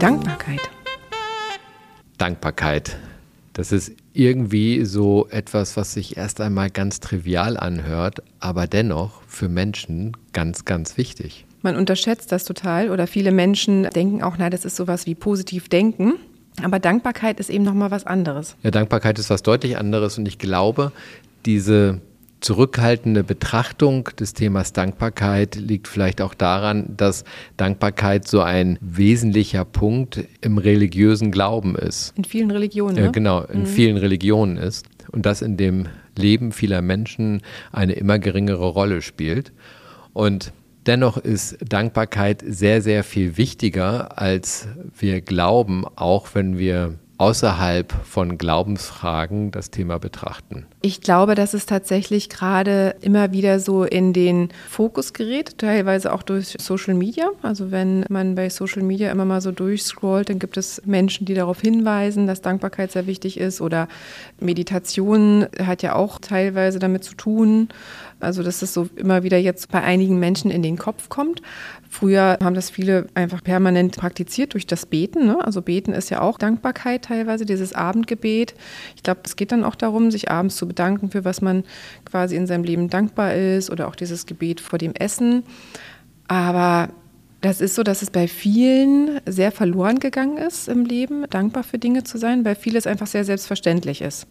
Dankbarkeit. Dankbarkeit. Das ist irgendwie so etwas, was sich erst einmal ganz trivial anhört, aber dennoch für Menschen ganz, ganz wichtig. Man unterschätzt das total oder viele Menschen denken auch, na, das ist sowas wie positiv denken. Aber Dankbarkeit ist eben nochmal was anderes. Ja, Dankbarkeit ist was deutlich anderes und ich glaube, diese zurückhaltende Betrachtung des Themas Dankbarkeit liegt vielleicht auch daran, dass Dankbarkeit so ein wesentlicher Punkt im religiösen Glauben ist. In vielen Religionen. Ne? Ja, genau, in mhm. vielen Religionen ist. Und das in dem Leben vieler Menschen eine immer geringere Rolle spielt. Und dennoch ist Dankbarkeit sehr, sehr viel wichtiger, als wir glauben, auch wenn wir außerhalb von Glaubensfragen das Thema betrachten? Ich glaube, dass es tatsächlich gerade immer wieder so in den Fokus gerät, teilweise auch durch Social Media. Also wenn man bei Social Media immer mal so durchscrollt, dann gibt es Menschen, die darauf hinweisen, dass Dankbarkeit sehr wichtig ist oder Meditation hat ja auch teilweise damit zu tun. Also dass es so immer wieder jetzt bei einigen Menschen in den Kopf kommt. Früher haben das viele einfach permanent praktiziert durch das Beten. Ne? Also Beten ist ja auch Dankbarkeit teilweise, dieses Abendgebet. Ich glaube, es geht dann auch darum, sich abends zu bedanken für was man quasi in seinem Leben dankbar ist oder auch dieses Gebet vor dem Essen. Aber das ist so, dass es bei vielen sehr verloren gegangen ist im Leben, dankbar für Dinge zu sein, weil vieles einfach sehr selbstverständlich ist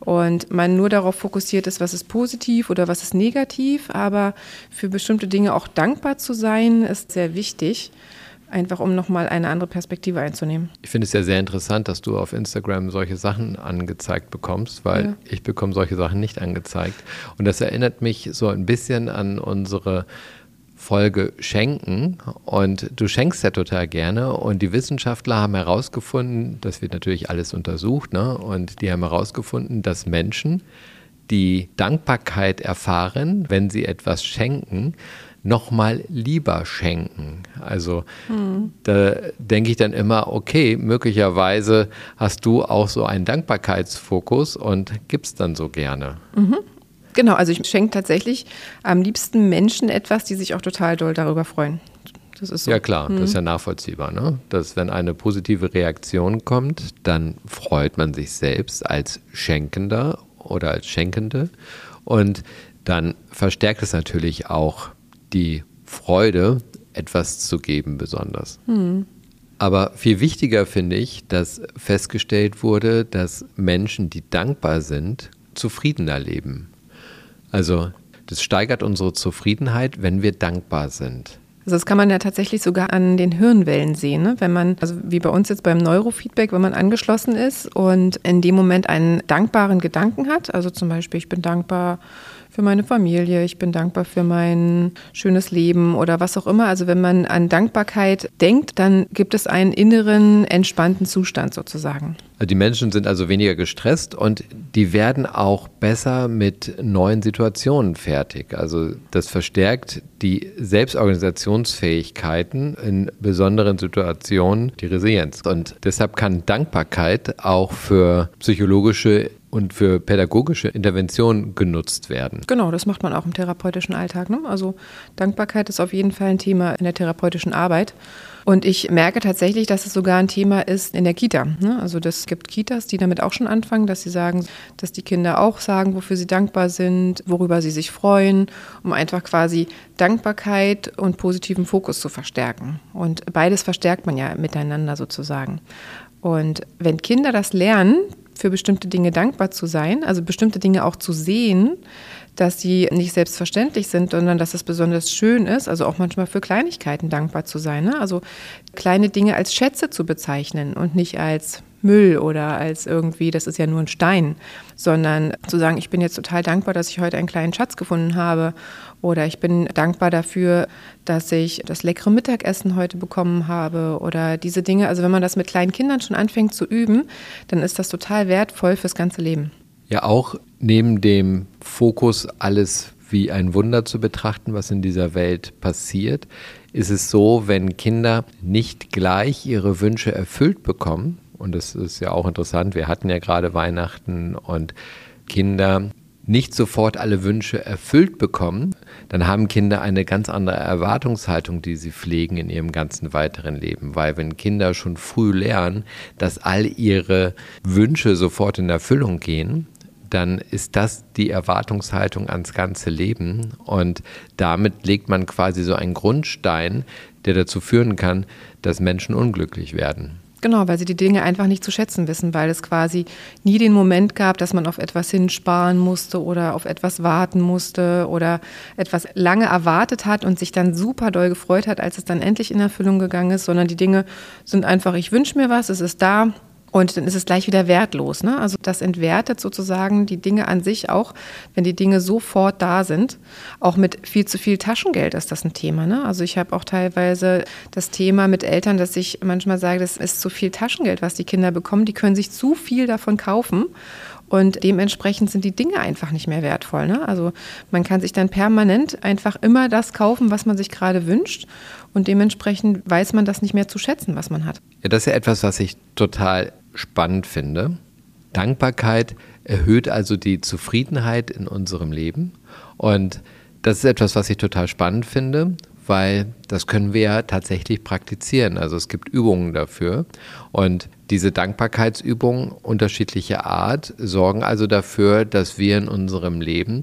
und man nur darauf fokussiert ist, was ist positiv oder was ist negativ, aber für bestimmte Dinge auch dankbar zu sein, ist sehr wichtig. Einfach um nochmal eine andere Perspektive einzunehmen. Ich finde es ja sehr interessant, dass du auf Instagram solche Sachen angezeigt bekommst, weil ja. ich bekomme solche Sachen nicht angezeigt. Und das erinnert mich so ein bisschen an unsere Folge schenken und du schenkst ja total gerne und die Wissenschaftler haben herausgefunden, das wird natürlich alles untersucht, ne? und die haben herausgefunden, dass Menschen, die Dankbarkeit erfahren, wenn sie etwas schenken, nochmal lieber schenken. Also hm. da denke ich dann immer, okay, möglicherweise hast du auch so einen Dankbarkeitsfokus und gibst dann so gerne. Mhm. Genau, also ich schenke tatsächlich am liebsten Menschen etwas, die sich auch total doll darüber freuen. Das ist so. Ja klar, mhm. das ist ja nachvollziehbar. Ne? Dass wenn eine positive Reaktion kommt, dann freut man sich selbst als Schenkender oder als Schenkende und dann verstärkt es natürlich auch die Freude, etwas zu geben besonders. Mhm. Aber viel wichtiger finde ich, dass festgestellt wurde, dass Menschen, die dankbar sind, zufriedener leben. Also das steigert unsere Zufriedenheit, wenn wir dankbar sind. Also das kann man ja tatsächlich sogar an den Hirnwellen sehen, ne? wenn man, also wie bei uns jetzt beim Neurofeedback, wenn man angeschlossen ist und in dem Moment einen dankbaren Gedanken hat, also zum Beispiel, ich bin dankbar für meine Familie, ich bin dankbar für mein schönes Leben oder was auch immer. Also wenn man an Dankbarkeit denkt, dann gibt es einen inneren, entspannten Zustand sozusagen. Die Menschen sind also weniger gestresst und die werden auch besser mit neuen Situationen fertig. Also das verstärkt die Selbstorganisationsfähigkeiten in besonderen Situationen, die Resilienz. Und deshalb kann Dankbarkeit auch für psychologische und für pädagogische Interventionen genutzt werden. Genau, das macht man auch im therapeutischen Alltag. Ne? Also Dankbarkeit ist auf jeden Fall ein Thema in der therapeutischen Arbeit. Und ich merke tatsächlich, dass es sogar ein Thema ist in der Kita. Ne? Also es gibt Kitas, die damit auch schon anfangen, dass sie sagen, dass die Kinder auch sagen, wofür sie dankbar sind, worüber sie sich freuen, um einfach quasi Dankbarkeit und positiven Fokus zu verstärken. Und beides verstärkt man ja miteinander sozusagen. Und wenn Kinder das lernen, für bestimmte Dinge dankbar zu sein, also bestimmte Dinge auch zu sehen, dass sie nicht selbstverständlich sind, sondern dass es besonders schön ist, also auch manchmal für Kleinigkeiten dankbar zu sein. Ne? Also kleine Dinge als Schätze zu bezeichnen und nicht als Müll oder als irgendwie, das ist ja nur ein Stein, sondern zu sagen, ich bin jetzt total dankbar, dass ich heute einen kleinen Schatz gefunden habe oder ich bin dankbar dafür, dass ich das leckere Mittagessen heute bekommen habe oder diese Dinge. Also wenn man das mit kleinen Kindern schon anfängt zu üben, dann ist das total wertvoll fürs ganze Leben. Ja, auch neben dem Fokus, alles wie ein Wunder zu betrachten, was in dieser Welt passiert, ist es so, wenn Kinder nicht gleich ihre Wünsche erfüllt bekommen, und das ist ja auch interessant, wir hatten ja gerade Weihnachten und Kinder nicht sofort alle Wünsche erfüllt bekommen, dann haben Kinder eine ganz andere Erwartungshaltung, die sie pflegen in ihrem ganzen weiteren Leben. Weil wenn Kinder schon früh lernen, dass all ihre Wünsche sofort in Erfüllung gehen, dann ist das die Erwartungshaltung ans ganze Leben. Und damit legt man quasi so einen Grundstein, der dazu führen kann, dass Menschen unglücklich werden. Genau, weil sie die Dinge einfach nicht zu schätzen wissen, weil es quasi nie den Moment gab, dass man auf etwas hinsparen musste oder auf etwas warten musste oder etwas lange erwartet hat und sich dann super doll gefreut hat, als es dann endlich in Erfüllung gegangen ist, sondern die Dinge sind einfach, ich wünsche mir was, es ist da, und dann ist es gleich wieder wertlos. Ne? Also das entwertet sozusagen die Dinge an sich auch, wenn die Dinge sofort da sind. Auch mit viel zu viel Taschengeld ist das ein Thema. Ne? Also ich habe auch teilweise das Thema mit Eltern, dass ich manchmal sage, das ist zu viel Taschengeld, was die Kinder bekommen. Die können sich zu viel davon kaufen. Und dementsprechend sind die Dinge einfach nicht mehr wertvoll. Ne? Also man kann sich dann permanent einfach immer das kaufen, was man sich gerade wünscht. Und dementsprechend weiß man das nicht mehr zu schätzen, was man hat. Ja, das ist ja etwas, was ich total spannend finde. Dankbarkeit erhöht also die Zufriedenheit in unserem Leben. Und das ist etwas, was ich total spannend finde, weil das können wir ja tatsächlich praktizieren. Also es gibt Übungen dafür. Und diese Dankbarkeitsübungen unterschiedlicher Art sorgen also dafür, dass wir in unserem Leben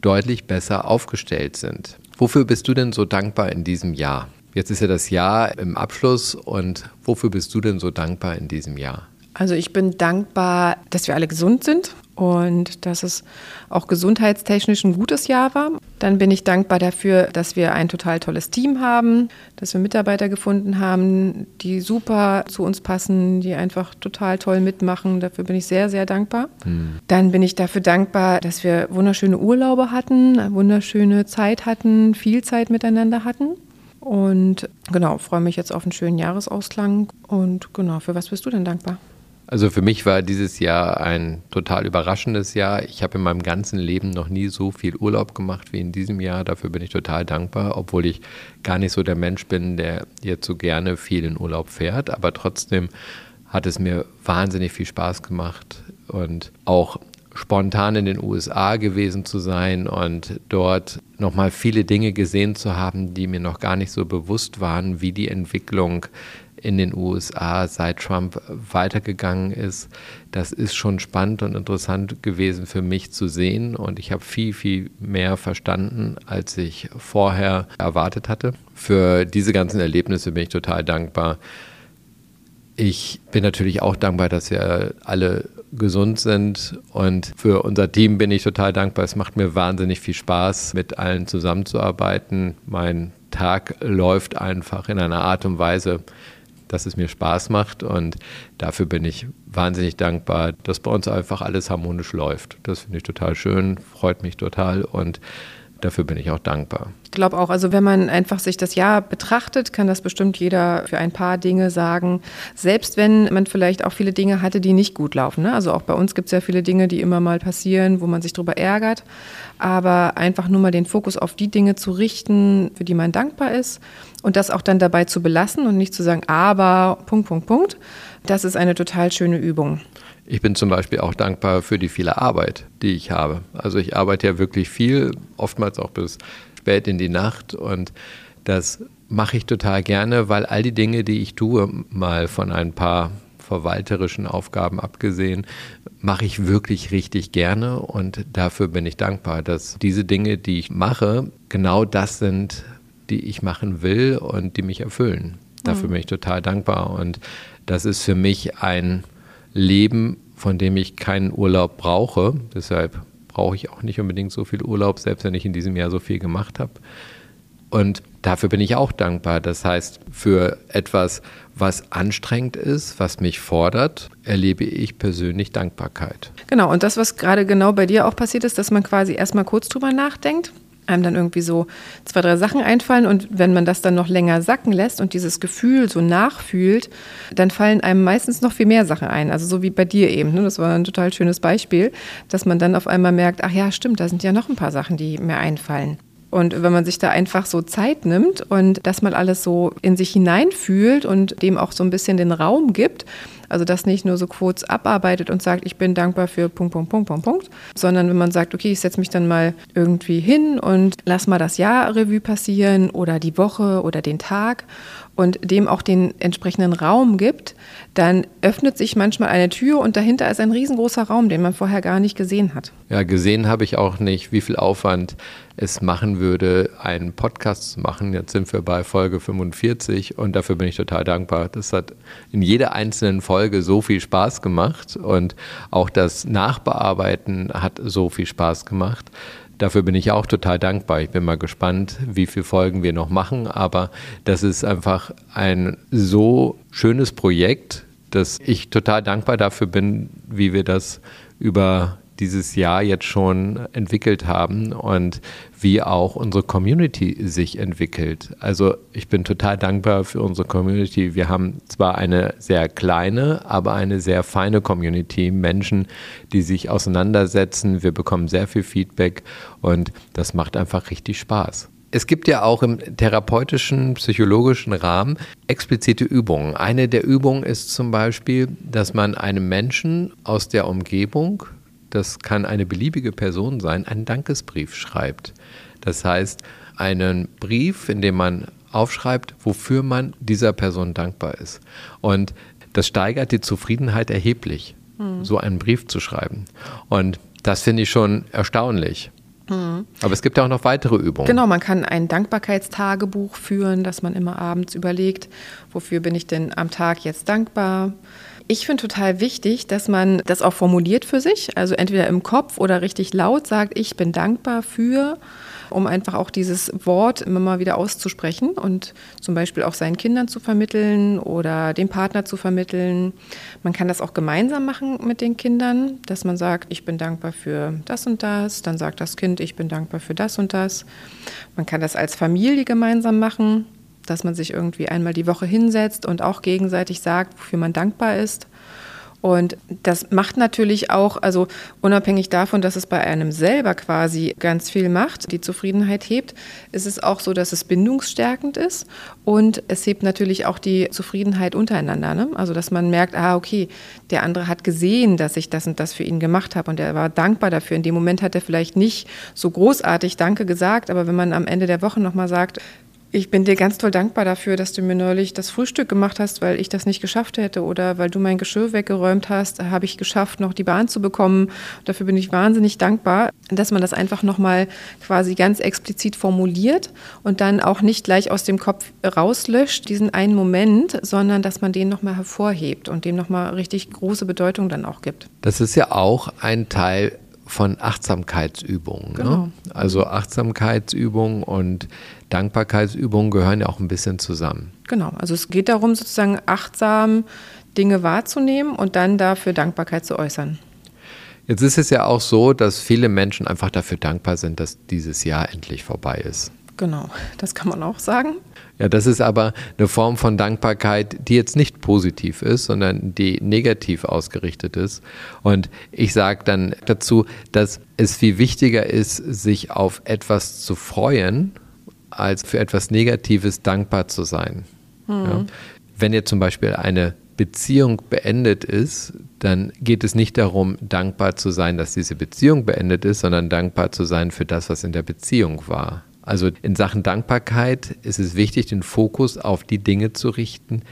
deutlich besser aufgestellt sind. Wofür bist du denn so dankbar in diesem Jahr? Jetzt ist ja das Jahr im Abschluss und wofür bist du denn so dankbar in diesem Jahr? Also ich bin dankbar, dass wir alle gesund sind und dass es auch gesundheitstechnisch ein gutes Jahr war. Dann bin ich dankbar dafür, dass wir ein total tolles Team haben, dass wir Mitarbeiter gefunden haben, die super zu uns passen, die einfach total toll mitmachen. Dafür bin ich sehr, sehr dankbar. Mhm. Dann bin ich dafür dankbar, dass wir wunderschöne Urlaube hatten, eine wunderschöne Zeit hatten, viel Zeit miteinander hatten. Und genau, freue mich jetzt auf einen schönen Jahresausklang. Und genau, für was bist du denn dankbar? Also für mich war dieses Jahr ein total überraschendes Jahr. Ich habe in meinem ganzen Leben noch nie so viel Urlaub gemacht wie in diesem Jahr. Dafür bin ich total dankbar, obwohl ich gar nicht so der Mensch bin, der jetzt so gerne viel in Urlaub fährt. Aber trotzdem hat es mir wahnsinnig viel Spaß gemacht und auch spontan in den USA gewesen zu sein und dort nochmal viele Dinge gesehen zu haben, die mir noch gar nicht so bewusst waren, wie die Entwicklung in den USA seit Trump weitergegangen ist. Das ist schon spannend und interessant gewesen für mich zu sehen und ich habe viel, viel mehr verstanden, als ich vorher erwartet hatte. Für diese ganzen Erlebnisse bin ich total dankbar. Ich bin natürlich auch dankbar, dass wir alle gesund sind und für unser Team bin ich total dankbar. Es macht mir wahnsinnig viel Spaß, mit allen zusammenzuarbeiten. Mein Tag läuft einfach in einer Art und Weise, dass es mir Spaß macht und dafür bin ich wahnsinnig dankbar, dass bei uns einfach alles harmonisch läuft. Das finde ich total schön, freut mich total und dafür bin ich auch dankbar. Ich glaube auch, also wenn man einfach sich das Jahr betrachtet, kann das bestimmt jeder für ein paar Dinge sagen. Selbst wenn man vielleicht auch viele Dinge hatte, die nicht gut laufen. Ne? Also auch bei uns gibt es ja viele Dinge, die immer mal passieren, wo man sich darüber ärgert. Aber einfach nur mal den Fokus auf die Dinge zu richten, für die man dankbar ist und das auch dann dabei zu belassen und nicht zu sagen, aber Punkt, Punkt, Punkt. Das ist eine total schöne Übung. Ich bin zum Beispiel auch dankbar für die viele Arbeit, die ich habe. Also ich arbeite ja wirklich viel, oftmals auch bis spät in die Nacht und das mache ich total gerne, weil all die Dinge, die ich tue, mal von ein paar verwalterischen Aufgaben abgesehen, mache ich wirklich richtig gerne und dafür bin ich dankbar, dass diese Dinge, die ich mache, genau das sind, die ich machen will und die mich erfüllen. Dafür mhm. bin ich total dankbar. Und das ist für mich ein Leben, von dem ich keinen Urlaub brauche. Deshalb brauche ich auch nicht unbedingt so viel Urlaub, selbst wenn ich in diesem Jahr so viel gemacht habe. Und dafür bin ich auch dankbar. Das heißt, für etwas, was anstrengend ist, was mich fordert, erlebe ich persönlich Dankbarkeit. Genau, und das, was gerade genau bei dir auch passiert ist, dass man quasi erstmal kurz drüber nachdenkt einem dann irgendwie so zwei, drei Sachen einfallen und wenn man das dann noch länger sacken lässt und dieses Gefühl so nachfühlt, dann fallen einem meistens noch viel mehr Sachen ein. Also so wie bei dir eben. Ne? Das war ein total schönes Beispiel, dass man dann auf einmal merkt, ach ja, stimmt, da sind ja noch ein paar Sachen, die mir einfallen. Und wenn man sich da einfach so Zeit nimmt und das mal alles so in sich hineinfühlt und dem auch so ein bisschen den Raum gibt, also das nicht nur so kurz abarbeitet und sagt, ich bin dankbar für Punkt, Punkt, Punkt, Punkt, Punkt, sondern wenn man sagt, okay, ich setze mich dann mal irgendwie hin und lass mal das Jahr Revue passieren oder die Woche oder den Tag und dem auch den entsprechenden Raum gibt, dann öffnet sich manchmal eine Tür und dahinter ist ein riesengroßer Raum, den man vorher gar nicht gesehen hat. Ja, gesehen habe ich auch nicht, wie viel Aufwand es machen würde, einen Podcast zu machen. Jetzt sind wir bei Folge 45 und dafür bin ich total dankbar. Das hat in jeder einzelnen Folge so viel Spaß gemacht und auch das Nachbearbeiten hat so viel Spaß gemacht. Dafür bin ich auch total dankbar. Ich bin mal gespannt, wie viele Folgen wir noch machen, aber das ist einfach ein so schönes Projekt, dass ich total dankbar dafür bin, wie wir das über dieses Jahr jetzt schon entwickelt haben und wie auch unsere Community sich entwickelt. Also ich bin total dankbar für unsere Community. Wir haben zwar eine sehr kleine, aber eine sehr feine Community, Menschen, die sich auseinandersetzen. Wir bekommen sehr viel Feedback und das macht einfach richtig Spaß. Es gibt ja auch im therapeutischen, psychologischen Rahmen explizite Übungen. Eine der Übungen ist zum Beispiel, dass man einem Menschen aus der Umgebung das kann eine beliebige Person sein, einen Dankesbrief schreibt. Das heißt, einen Brief, in dem man aufschreibt, wofür man dieser Person dankbar ist. Und das steigert die Zufriedenheit erheblich, mhm. so einen Brief zu schreiben. Und das finde ich schon erstaunlich. Mhm. Aber es gibt ja auch noch weitere Übungen. Genau, man kann ein Dankbarkeitstagebuch führen, dass man immer abends überlegt, wofür bin ich denn am Tag jetzt dankbar? Ich finde total wichtig, dass man das auch formuliert für sich, also entweder im Kopf oder richtig laut sagt, ich bin dankbar für, um einfach auch dieses Wort immer mal wieder auszusprechen und zum Beispiel auch seinen Kindern zu vermitteln oder dem Partner zu vermitteln. Man kann das auch gemeinsam machen mit den Kindern, dass man sagt, ich bin dankbar für das und das, dann sagt das Kind, ich bin dankbar für das und das. Man kann das als Familie gemeinsam machen dass man sich irgendwie einmal die Woche hinsetzt und auch gegenseitig sagt, wofür man dankbar ist. Und das macht natürlich auch, also unabhängig davon, dass es bei einem selber quasi ganz viel macht, die Zufriedenheit hebt, ist es auch so, dass es bindungsstärkend ist und es hebt natürlich auch die Zufriedenheit untereinander. Ne? Also dass man merkt, ah, okay, der andere hat gesehen, dass ich das und das für ihn gemacht habe und er war dankbar dafür. In dem Moment hat er vielleicht nicht so großartig Danke gesagt, aber wenn man am Ende der Woche nochmal sagt, ich bin dir ganz toll dankbar dafür, dass du mir neulich das Frühstück gemacht hast, weil ich das nicht geschafft hätte oder weil du mein Geschirr weggeräumt hast, habe ich geschafft, noch die Bahn zu bekommen. Dafür bin ich wahnsinnig dankbar, dass man das einfach nochmal quasi ganz explizit formuliert und dann auch nicht gleich aus dem Kopf rauslöscht, diesen einen Moment, sondern dass man den nochmal hervorhebt und dem nochmal richtig große Bedeutung dann auch gibt. Das ist ja auch ein Teil von Achtsamkeitsübungen. Ne? Genau. Ne? Also Achtsamkeitsübungen und Dankbarkeitsübungen gehören ja auch ein bisschen zusammen. Genau, also es geht darum, sozusagen achtsam Dinge wahrzunehmen und dann dafür Dankbarkeit zu äußern. Jetzt ist es ja auch so, dass viele Menschen einfach dafür dankbar sind, dass dieses Jahr endlich vorbei ist. Genau, das kann man auch sagen. Ja, das ist aber eine Form von Dankbarkeit, die jetzt nicht positiv ist, sondern die negativ ausgerichtet ist. Und ich sage dann dazu, dass es viel wichtiger ist, sich auf etwas zu freuen, als für etwas Negatives dankbar zu sein. Mhm. Ja? Wenn jetzt zum Beispiel eine Beziehung beendet ist, dann geht es nicht darum, dankbar zu sein, dass diese Beziehung beendet ist, sondern dankbar zu sein für das, was in der Beziehung war. Also in Sachen Dankbarkeit ist es wichtig, den Fokus auf die Dinge zu richten,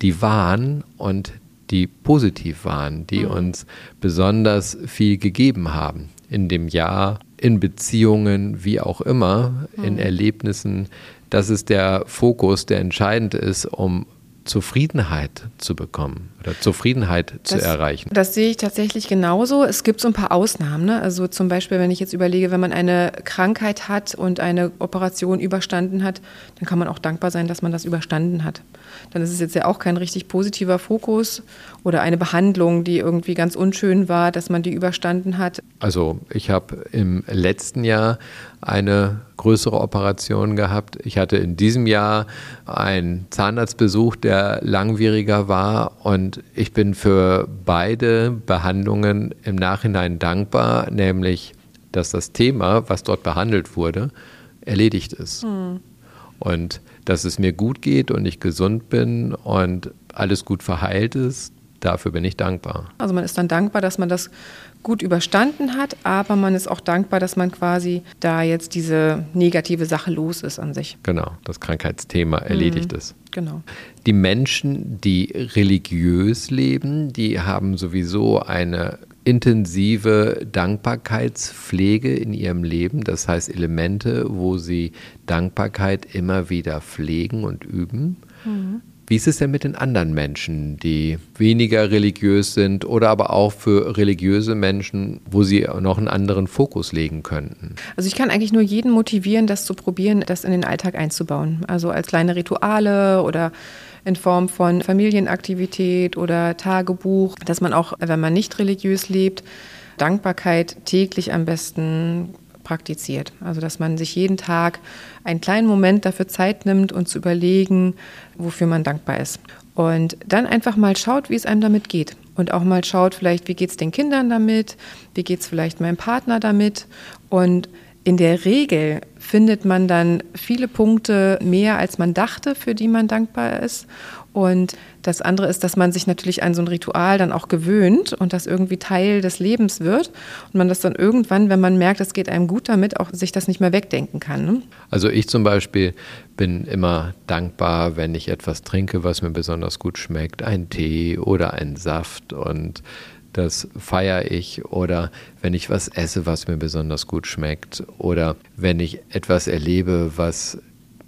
die waren und die positiv waren, die mhm. uns besonders viel gegeben haben in dem Jahr, in Beziehungen, wie auch immer, mhm. in Erlebnissen. Das ist der Fokus, der entscheidend ist, um Zufriedenheit zu bekommen oder Zufriedenheit das, zu erreichen. Das sehe ich tatsächlich genauso. Es gibt so ein paar Ausnahmen. Ne? Also zum Beispiel, wenn ich jetzt überlege, wenn man eine Krankheit hat und eine Operation überstanden hat, dann kann man auch dankbar sein, dass man das überstanden hat. Dann ist es jetzt ja auch kein richtig positiver Fokus oder eine Behandlung, die irgendwie ganz unschön war, dass man die überstanden hat. Also ich habe im letzten Jahr eine größere Operation gehabt. Ich hatte in diesem Jahr einen Zahnarztbesuch, der langwieriger war und ich bin für beide Behandlungen im Nachhinein dankbar, nämlich dass das Thema, was dort behandelt wurde, erledigt ist. Hm. Und dass es mir gut geht und ich gesund bin und alles gut verheilt ist, dafür bin ich dankbar. Also man ist dann dankbar, dass man das gut überstanden hat, aber man ist auch dankbar, dass man quasi da jetzt diese negative Sache los ist an sich. Genau, das Krankheitsthema erledigt mhm, ist. Genau. Die Menschen, die religiös leben, die haben sowieso eine intensive Dankbarkeitspflege in ihrem Leben, das heißt Elemente, wo sie Dankbarkeit immer wieder pflegen und üben. Mhm. Wie ist es denn mit den anderen Menschen, die weniger religiös sind oder aber auch für religiöse Menschen, wo sie noch einen anderen Fokus legen könnten? Also ich kann eigentlich nur jeden motivieren, das zu probieren, das in den Alltag einzubauen. Also als kleine Rituale oder in Form von Familienaktivität oder Tagebuch, dass man auch, wenn man nicht religiös lebt, Dankbarkeit täglich am besten praktiziert. Also dass man sich jeden Tag einen kleinen Moment dafür Zeit nimmt und zu überlegen, wofür man dankbar ist. Und dann einfach mal schaut, wie es einem damit geht. Und auch mal schaut, vielleicht, wie geht es den Kindern damit, wie geht es vielleicht meinem Partner damit. Und in der Regel findet man dann viele Punkte mehr, als man dachte, für die man dankbar ist. Und das andere ist, dass man sich natürlich an so ein Ritual dann auch gewöhnt und das irgendwie Teil des Lebens wird und man das dann irgendwann, wenn man merkt, es geht einem gut damit, auch sich das nicht mehr wegdenken kann. Ne? Also ich zum Beispiel bin immer dankbar, wenn ich etwas trinke, was mir besonders gut schmeckt, ein Tee oder ein Saft und das feiere ich oder wenn ich was esse, was mir besonders gut schmeckt oder wenn ich etwas erlebe, was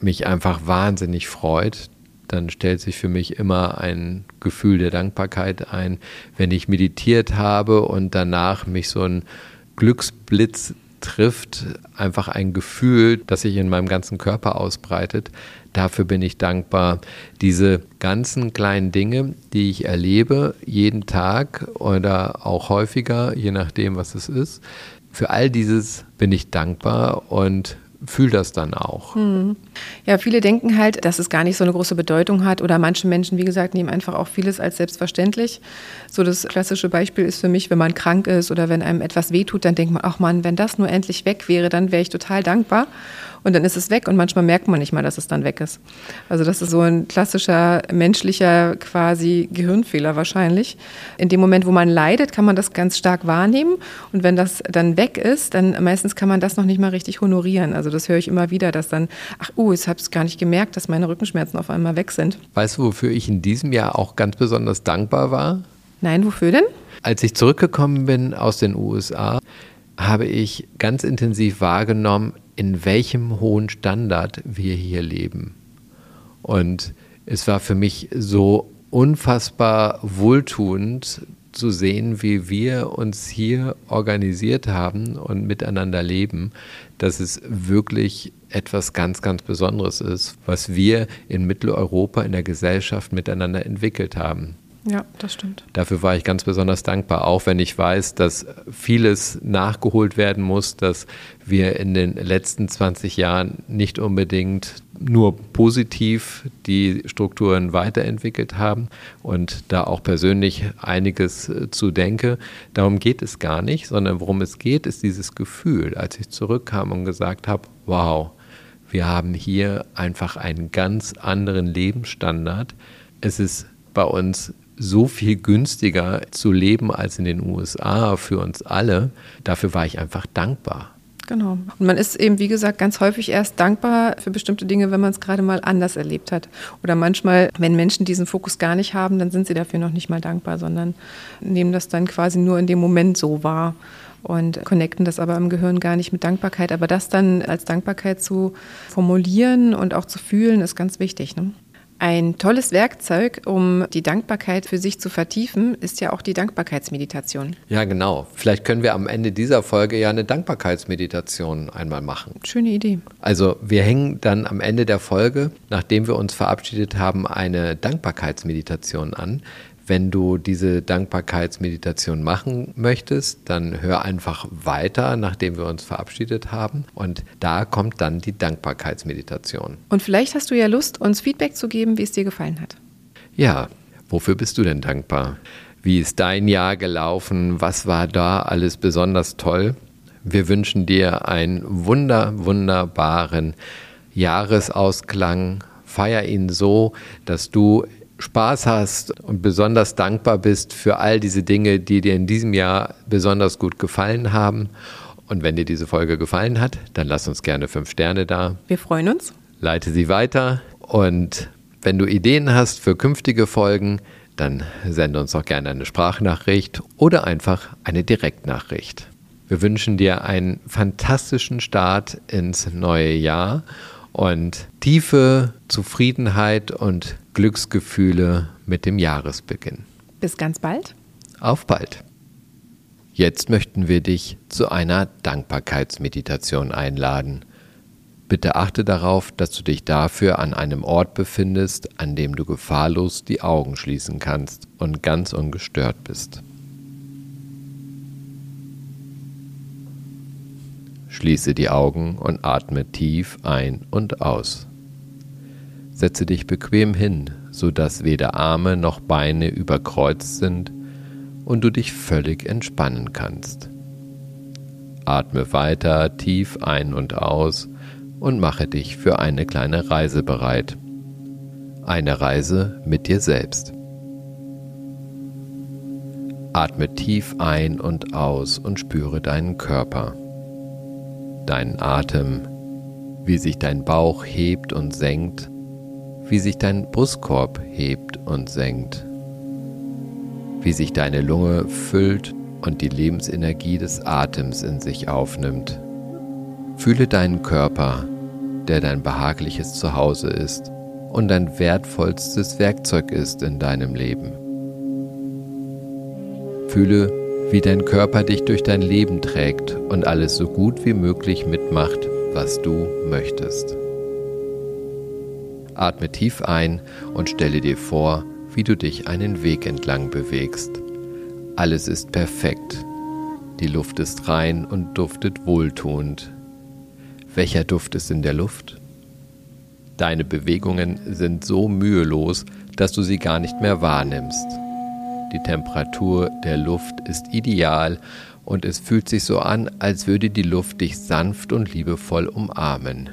mich einfach wahnsinnig freut, dann stellt sich für mich immer ein Gefühl der Dankbarkeit ein. Wenn ich meditiert habe und danach mich so ein Glücksblitz trifft, einfach ein Gefühl, das sich in meinem ganzen Körper ausbreitet. Dafür bin ich dankbar. Diese ganzen kleinen Dinge, die ich erlebe, jeden Tag oder auch häufiger, je nachdem, was es ist, für all dieses bin ich dankbar und fühle das dann auch. Hm. Ja, viele denken halt, dass es gar nicht so eine große Bedeutung hat oder manche Menschen, wie gesagt, nehmen einfach auch vieles als selbstverständlich. So das klassische Beispiel ist für mich, wenn man krank ist oder wenn einem etwas wehtut, dann denkt man, ach man, wenn das nur endlich weg wäre, dann wäre ich total dankbar und dann ist es weg und manchmal merkt man nicht mal, dass es dann weg ist. Also das ist so ein klassischer menschlicher quasi Gehirnfehler wahrscheinlich. In dem Moment, wo man leidet, kann man das ganz stark wahrnehmen und wenn das dann weg ist, dann meistens kann man das noch nicht mal richtig honorieren. Also das höre ich immer wieder, dass dann, ach, uh, ich habe es gar nicht gemerkt, dass meine Rückenschmerzen auf einmal weg sind. Weißt du, wofür ich in diesem Jahr auch ganz besonders dankbar war? Nein, wofür denn? Als ich zurückgekommen bin aus den USA, habe ich ganz intensiv wahrgenommen, in welchem hohen Standard wir hier leben. Und es war für mich so unfassbar wohltuend zu sehen, wie wir uns hier organisiert haben und miteinander leben, dass es wirklich etwas ganz, ganz Besonderes ist, was wir in Mitteleuropa in der Gesellschaft miteinander entwickelt haben. Ja, das stimmt. Dafür war ich ganz besonders dankbar, auch wenn ich weiß, dass vieles nachgeholt werden muss, dass wir in den letzten 20 Jahren nicht unbedingt nur positiv die Strukturen weiterentwickelt haben und da auch persönlich einiges äh, zu denke. Darum geht es gar nicht, sondern worum es geht, ist dieses Gefühl, als ich zurückkam und gesagt habe, wow, wir haben hier einfach einen ganz anderen Lebensstandard. Es ist bei uns so viel günstiger zu leben als in den USA für uns alle. Dafür war ich einfach dankbar. Genau. Und man ist eben, wie gesagt, ganz häufig erst dankbar für bestimmte Dinge, wenn man es gerade mal anders erlebt hat. Oder manchmal, wenn Menschen diesen Fokus gar nicht haben, dann sind sie dafür noch nicht mal dankbar, sondern nehmen das dann quasi nur in dem Moment so wahr und connecten das aber im Gehirn gar nicht mit Dankbarkeit. Aber das dann als Dankbarkeit zu formulieren und auch zu fühlen, ist ganz wichtig. Ne? Ein tolles Werkzeug, um die Dankbarkeit für sich zu vertiefen, ist ja auch die Dankbarkeitsmeditation. Ja, genau. Vielleicht können wir am Ende dieser Folge ja eine Dankbarkeitsmeditation einmal machen. Schöne Idee. Also wir hängen dann am Ende der Folge, nachdem wir uns verabschiedet haben, eine Dankbarkeitsmeditation an. Wenn du diese Dankbarkeitsmeditation machen möchtest, dann hör einfach weiter, nachdem wir uns verabschiedet haben. Und da kommt dann die Dankbarkeitsmeditation. Und vielleicht hast du ja Lust, uns Feedback zu geben, wie es dir gefallen hat. Ja, wofür bist du denn dankbar? Wie ist dein Jahr gelaufen? Was war da alles besonders toll? Wir wünschen dir einen wunder, wunderbaren Jahresausklang. Feier ihn so, dass du Spaß hast und besonders dankbar bist für all diese Dinge, die dir in diesem Jahr besonders gut gefallen haben. Und wenn dir diese Folge gefallen hat, dann lass uns gerne fünf Sterne da. Wir freuen uns. Leite sie weiter. Und wenn du Ideen hast für künftige Folgen, dann sende uns auch gerne eine Sprachnachricht oder einfach eine Direktnachricht. Wir wünschen dir einen fantastischen Start ins neue Jahr und tiefe Zufriedenheit und Glücksgefühle mit dem Jahresbeginn. Bis ganz bald. Auf bald. Jetzt möchten wir dich zu einer Dankbarkeitsmeditation einladen. Bitte achte darauf, dass du dich dafür an einem Ort befindest, an dem du gefahrlos die Augen schließen kannst und ganz ungestört bist. Schließe die Augen und atme tief ein und aus. Setze dich bequem hin, sodass weder Arme noch Beine überkreuzt sind und du dich völlig entspannen kannst. Atme weiter tief ein und aus und mache dich für eine kleine Reise bereit. Eine Reise mit dir selbst. Atme tief ein und aus und spüre deinen Körper deinen Atem, wie sich dein Bauch hebt und senkt, wie sich dein Brustkorb hebt und senkt, wie sich deine Lunge füllt und die Lebensenergie des Atems in sich aufnimmt. Fühle deinen Körper, der dein behagliches Zuhause ist und dein wertvollstes Werkzeug ist in deinem Leben. Fühle, wie dein Körper dich durch dein Leben trägt und alles so gut wie möglich mitmacht, was du möchtest. Atme tief ein und stelle dir vor, wie du dich einen Weg entlang bewegst. Alles ist perfekt. Die Luft ist rein und duftet wohltuend. Welcher Duft ist in der Luft? Deine Bewegungen sind so mühelos, dass du sie gar nicht mehr wahrnimmst. Die Temperatur der Luft ist ideal und es fühlt sich so an, als würde die Luft dich sanft und liebevoll umarmen.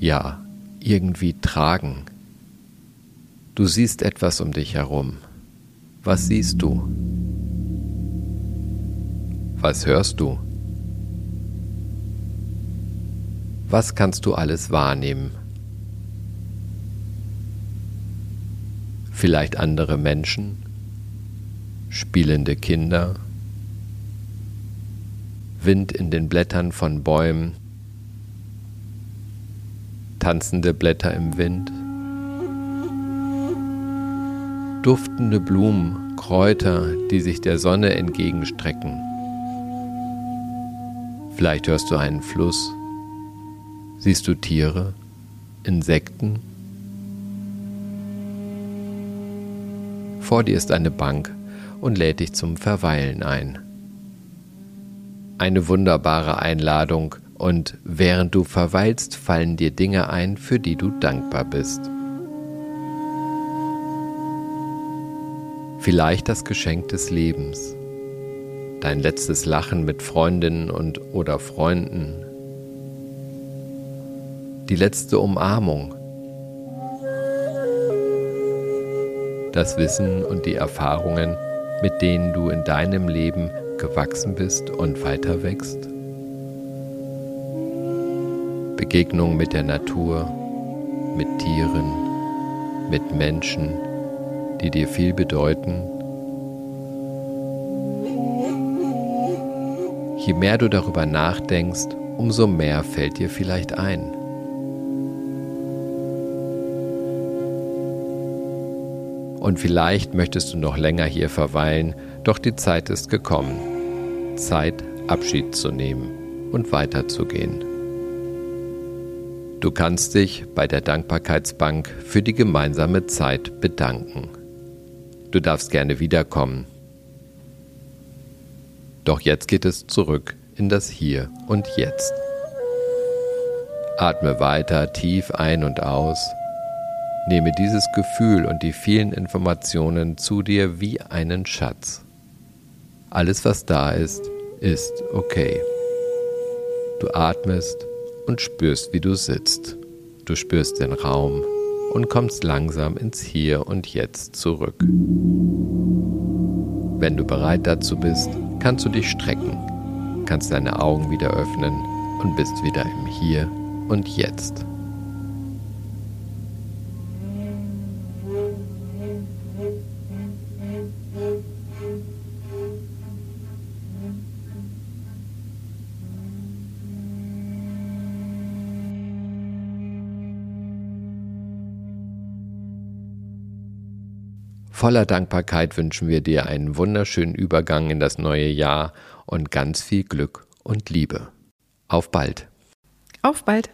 Ja, irgendwie tragen. Du siehst etwas um dich herum. Was siehst du? Was hörst du? Was kannst du alles wahrnehmen? Vielleicht andere Menschen? Spielende Kinder, Wind in den Blättern von Bäumen, tanzende Blätter im Wind, duftende Blumen, Kräuter, die sich der Sonne entgegenstrecken. Vielleicht hörst du einen Fluss, siehst du Tiere, Insekten. Vor dir ist eine Bank und lädt dich zum Verweilen ein. Eine wunderbare Einladung und während du verweilst, fallen dir Dinge ein, für die du dankbar bist. Vielleicht das Geschenk des Lebens, dein letztes Lachen mit Freundinnen und oder Freunden, die letzte Umarmung, das Wissen und die Erfahrungen, mit denen du in deinem Leben gewachsen bist und weiter wächst? Begegnung mit der Natur, mit Tieren, mit Menschen, die dir viel bedeuten. Je mehr du darüber nachdenkst, umso mehr fällt dir vielleicht ein. Und vielleicht möchtest du noch länger hier verweilen, doch die Zeit ist gekommen. Zeit, Abschied zu nehmen und weiterzugehen. Du kannst dich bei der Dankbarkeitsbank für die gemeinsame Zeit bedanken. Du darfst gerne wiederkommen. Doch jetzt geht es zurück in das Hier und Jetzt. Atme weiter tief ein und aus. Nehme dieses Gefühl und die vielen Informationen zu dir wie einen Schatz. Alles, was da ist, ist okay. Du atmest und spürst, wie du sitzt. Du spürst den Raum und kommst langsam ins Hier und Jetzt zurück. Wenn du bereit dazu bist, kannst du dich strecken, kannst deine Augen wieder öffnen und bist wieder im Hier und Jetzt. Voller Dankbarkeit wünschen wir dir einen wunderschönen Übergang in das neue Jahr und ganz viel Glück und Liebe. Auf bald. Auf bald.